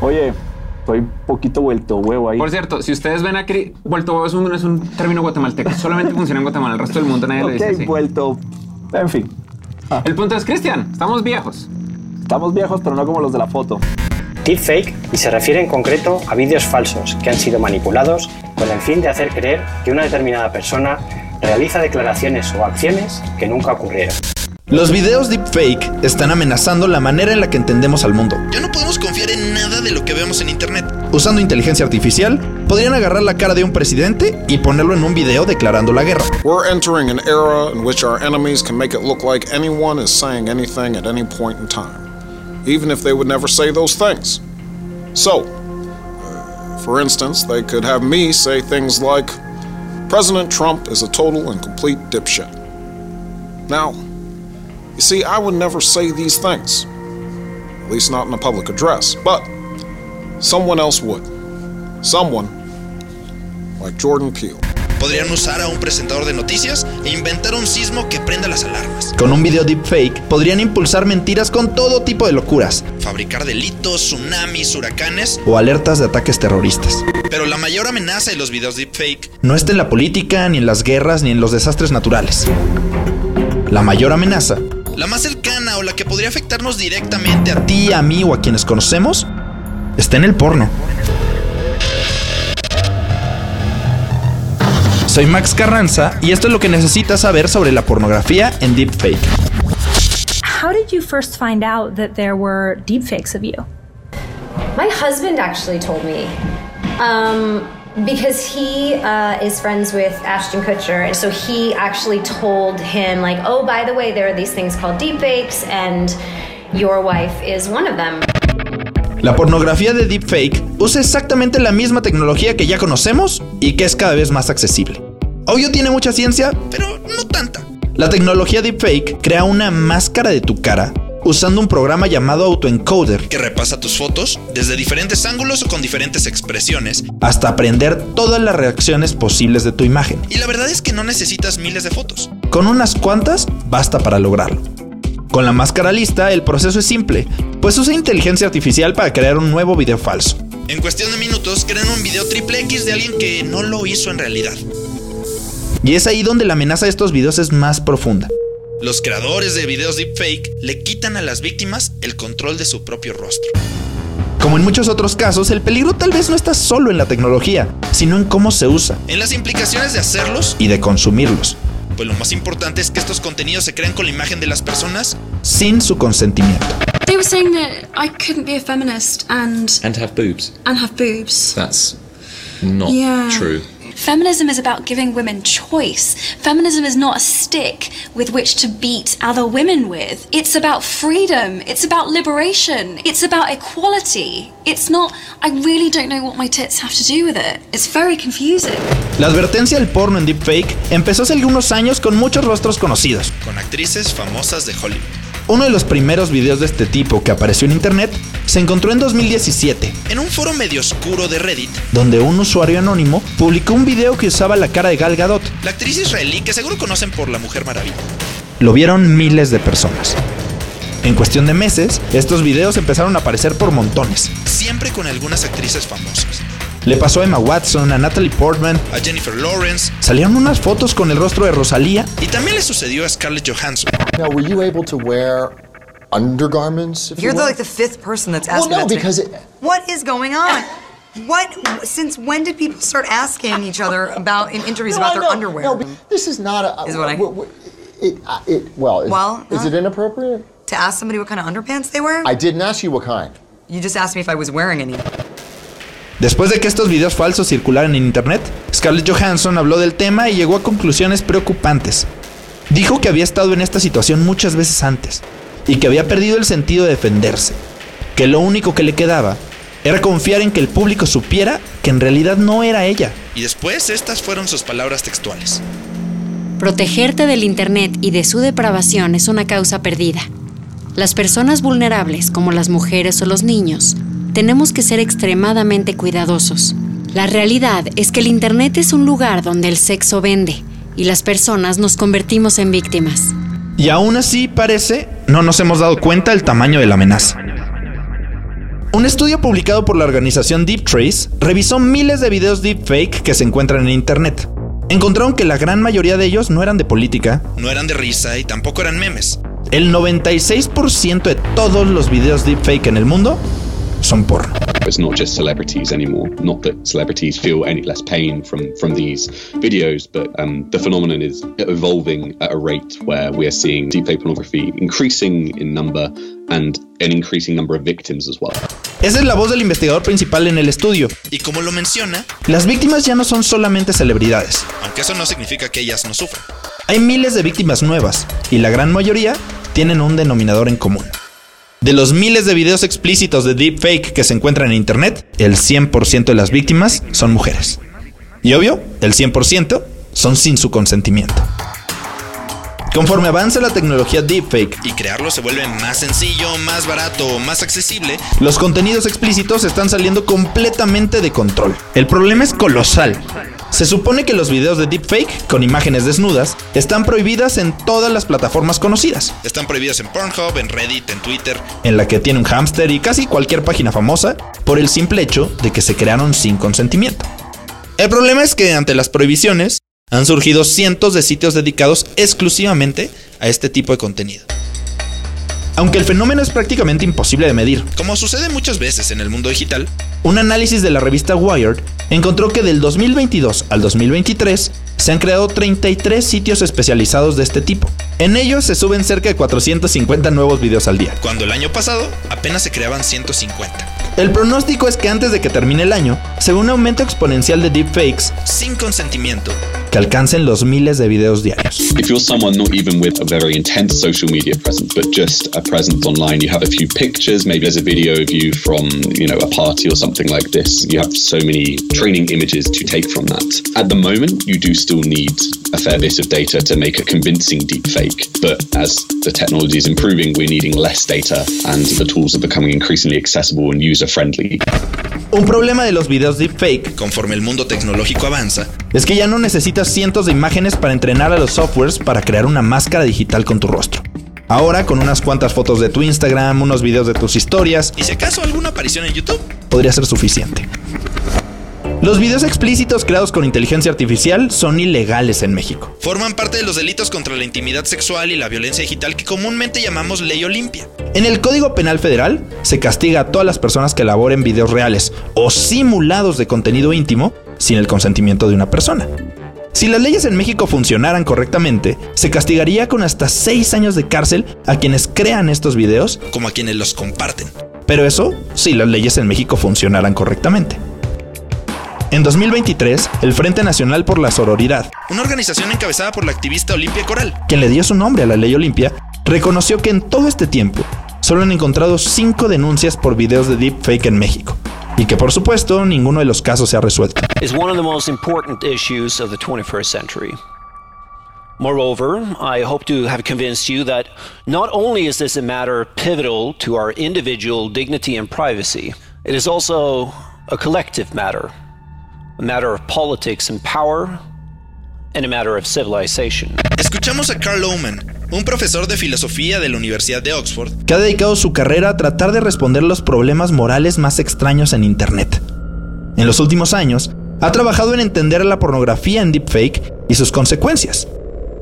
Oye, estoy poquito vuelto huevo ahí. Por cierto, si ustedes ven a Cri- vuelto huevo es un, es un término guatemalteco. Solamente funciona en Guatemala. El resto del mundo nadie le dice así. vuelto. En fin, El punto es, Cristian, estamos viejos. estamos viejos, pero no como los de la foto. Deepfake y se refiere en concreto a vídeos falsos que han sido manipulados con el fin de hacer creer que una determinada persona realiza declaraciones o acciones que nunca ocurrieron. Los videos deepfake están amenazando la manera en la que entendemos al mundo. Ya no podemos confiar en nada de lo que vemos en internet. Usando inteligencia artificial, podrían agarrar la cara de un presidente y ponerlo en un video declarando la guerra. We're entering an era in which our enemies can make it look like anyone is saying anything at any point in time, even if they would never say those things. So, for instance, they could have me say things like, President Trump is a total and complete dipshit. Now, you see, I would never say these things, at least not in a public address, but someone else would. Someone like Jordan Peele. Podrían usar a un presentador de noticias e inventar un sismo que prenda las alarmas. Con un video deepfake podrían impulsar mentiras con todo tipo de locuras. Fabricar delitos, tsunamis, huracanes o alertas de ataques terroristas. Pero la mayor amenaza de los videos deepfake no está en la política, ni en las guerras, ni en los desastres naturales. La mayor amenaza, la más cercana o la que podría afectarnos directamente a ti, a mí o a quienes conocemos, está en el porno. Soy Max Carranza y esto es lo que necesitas saber sobre la pornografía en deepfake. How did you first find out that there were deepfakes of you? My husband actually told me. Um, because he uh, is friends with Ashton Kutcher, and so he actually told him, like, oh, by the way, there are these things called deepfakes, and your wife is one of them. La pornografía de deepfake usa exactamente la misma tecnología que ya conocemos y que es cada vez más accesible. Obvio tiene mucha ciencia, pero no tanta. La tecnología deepfake crea una máscara de tu cara usando un programa llamado autoencoder que repasa tus fotos desde diferentes ángulos o con diferentes expresiones hasta aprender todas las reacciones posibles de tu imagen. Y la verdad es que no necesitas miles de fotos. Con unas cuantas basta para lograrlo. Con la máscara lista, el proceso es simple, pues usa inteligencia artificial para crear un nuevo video falso. En cuestión de minutos, crean un video triple X de alguien que no lo hizo en realidad. Y es ahí donde la amenaza de estos videos es más profunda. Los creadores de videos deepfake le quitan a las víctimas el control de su propio rostro. Como en muchos otros casos, el peligro tal vez no está solo en la tecnología, sino en cómo se usa, en las implicaciones de hacerlos y de consumirlos. Pues lo más importante es que estos contenidos se crean con la imagen de las personas sin su consentimiento. They were saying that I couldn't be a feminist and And have boobs. and have boobs. That's not Yeah. true. Feminism is about giving women choice. Feminism is not a stick with which to beat other women with. It's about freedom. It's about liberation. It's about equality. It's not, I really don't know what my tits have to do with it. It's very confusing. La advertencia del porno en deepfake empezó hace algunos años con muchos rostros conocidos, con actrices famosas de Hollywood. Uno de los primeros videos de este tipo que apareció en internet se encontró en 2017, en un foro medio oscuro de Reddit, donde un usuario anónimo publicó un video que usaba la cara de Gal Gadot, la actriz israelí que seguro conocen por La Mujer Maravilla. Lo vieron miles de personas. En cuestión de meses, estos videos empezaron a aparecer por montones, siempre con algunas actrices famosas. Le pasó a Emma Watson, a Natalie Portman, a Jennifer Lawrence. Salieron unas fotos con el rostro de Rosalía y también le sucedió a Scarlett Johansson. Now, were you able to wear undergarments? If You're you the, like the fifth person that's Well, asked me no, because it- What is going on? What? Since when did people start asking each other about in interviews No, about I their know. underwear? No, this is not a. Is what I- w- w- It, uh, it, well, is, Well, is huh? it inappropriate? to ask somebody what kind of underpants they wear? I didn't ask you what kind. you just asked me if I was wearing any. Después de que estos videos falsos circularan en internet, Scarlett Johansson habló del tema y llegó a conclusiones preocupantes. Dijo que había estado en esta situación muchas veces antes y que había perdido el sentido de defenderse, que lo único que le quedaba era confiar en que el público supiera que en realidad no era ella. Y después estas fueron sus palabras textuales. Protegerte del Internet y de su depravación es una causa perdida. Las personas vulnerables, como las mujeres o los niños, tenemos que ser extremadamente cuidadosos. La realidad es que el Internet es un lugar donde el sexo vende y las personas nos convertimos en víctimas. Y aún así parece no nos hemos dado cuenta del tamaño de la amenaza. Un estudio publicado por la organización Deep Trace revisó miles de videos deepfake que se encuentran en Internet. Encontraron que la gran mayoría de ellos no eran de política, no eran de risa y tampoco eran memes. El 96% de todos los videos deepfake en el mundo son porno. It's not just celebrities anymore. Not that celebrities feel any less pain from from these videos, but um, the phenomenon is evolving at a rate where we are seeing deepfake pornography increasing in number and an increasing number of victims as well. Esa es la voz del investigador principal en el estudio. Y como lo menciona, las víctimas ya no son solamente celebridades, aunque eso no significa que ellas no sufran. Hay miles de víctimas nuevas, y la gran mayoría tienen un denominador en común. De los miles de videos explícitos de deepfake que se encuentran en Internet, el 100% de las víctimas son mujeres. Y obvio, el 100% son sin su consentimiento. Conforme avanza la tecnología deepfake y crearlo se vuelve más sencillo, más barato, más accesible, los contenidos explícitos están saliendo completamente de control. El problema es colosal. Se supone que los videos de deepfake con imágenes desnudas están prohibidas en todas las plataformas conocidas. Están prohibidas en Pornhub, en Reddit, en Twitter, en la que tiene un hámster y casi cualquier página famosa, por el simple hecho de que se crearon sin consentimiento. El problema es que ante las prohibiciones han surgido cientos de sitios dedicados exclusivamente a este tipo de contenido. Aunque el fenómeno es prácticamente imposible de medir, como sucede muchas veces en el mundo digital, un análisis de la revista Wired encontró que del 2022 al 2023 se han creado 33 sitios especializados de este tipo. En ellos se suben cerca de 450 nuevos videos al día, cuando el año pasado apenas se creaban 150. El pronóstico es que antes de que termine el año, se un aumento exponencial de deepfakes sin consentimiento que alcancen los miles de videos diarios. If you're someone not even with a very intense social media presence, but just a presence online, you have a few pictures, maybe there's a video of you from, you know, a party or something like this. You have so many training images to take from that. At the moment, you do still need a fair bit of data to make a convincing deepfake. But as the technology is improving, we're needing less data and the tools are becoming increasingly accessible and user Un problema de los videos deepfake, conforme el mundo tecnológico avanza, es que ya no necesitas cientos de imágenes para entrenar a los softwares para crear una máscara digital con tu rostro. Ahora, con unas cuantas fotos de tu Instagram, unos videos de tus historias y si acaso alguna aparición en YouTube, podría ser suficiente. Los videos explícitos creados con inteligencia artificial son ilegales en México. Forman parte de los delitos contra la intimidad sexual y la violencia digital que comúnmente llamamos ley Olimpia. En el Código Penal Federal se castiga a todas las personas que elaboren videos reales o simulados de contenido íntimo sin el consentimiento de una persona. Si las leyes en México funcionaran correctamente, se castigaría con hasta 6 años de cárcel a quienes crean estos videos como a quienes los comparten. Pero eso si las leyes en México funcionaran correctamente. En 2023, el Frente Nacional por la Sororidad, una organización encabezada por la activista Olimpia Coral, quien le dio su nombre a la ley Olimpia, reconoció que en todo este tiempo solo han encontrado 5 denuncias por videos de deepfake en México, y que por supuesto ninguno de los casos se ha resuelto. is one of the most important issues of the 21st century. Moreover, I hope to have convinced you that not only is this a matter pivotal to our individual dignity and privacy, it is also a collective matter, a matter of politics and power, and a matter of civilization. Escuchamos a Carl Oman, un profesor de filosofía de la Universidad de Oxford, que ha dedicado su carrera a tratar de responder los problemas morales más extraños en Internet. En los últimos años, ha trabajado en entender la pornografía en deepfake y sus consecuencias.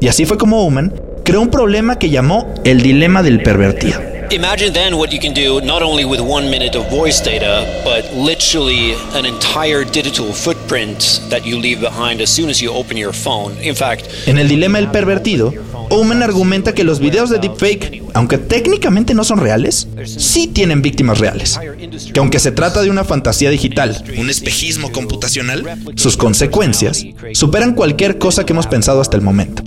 Y así fue como Oman creó un problema que llamó el dilema del pervertido. Imagine then what you can do not only with one minute of voice data, but literally an entire digital footprint that you leave behind as soon as you open your phone. In fact, En el dilema del pervertido, Oman argumenta que los videos de deepfake, aunque técnicamente no son reales, sí tienen víctimas reales. Que aunque se trata de una fantasía digital, un espejismo computacional, sus consecuencias superan cualquier cosa que hemos pensado hasta el momento.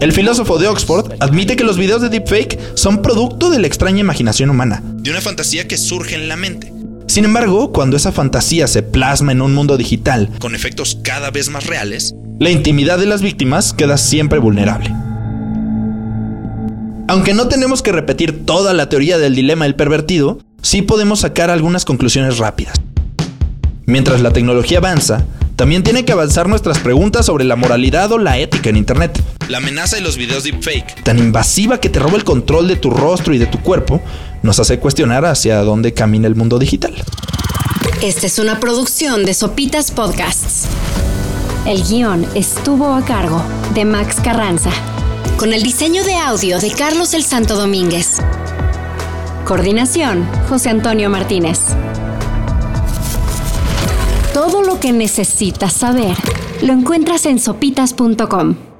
El filósofo de Oxford admite que los videos de deepfake son producto de la extraña imaginación humana, de una fantasía que surge en la mente. Sin embargo, cuando esa fantasía se plasma en un mundo digital, con efectos cada vez más reales, la intimidad de las víctimas queda siempre vulnerable. Aunque no tenemos que repetir toda la teoría del dilema del pervertido, sí podemos sacar algunas conclusiones rápidas. Mientras la tecnología avanza, también tiene que avanzar nuestras preguntas sobre la moralidad o la ética en Internet. La amenaza de los videos deepfake, tan invasiva que te roba el control de tu rostro y de tu cuerpo, nos hace cuestionar hacia dónde camina el mundo digital. Esta es una producción de Sopitas Podcasts. El guion estuvo a cargo de Max Carranza, con el diseño de audio de Carlos el Santo Domínguez. Coordinación, José Antonio Martínez. Todo lo que necesitas saber lo encuentras en sopitas.com.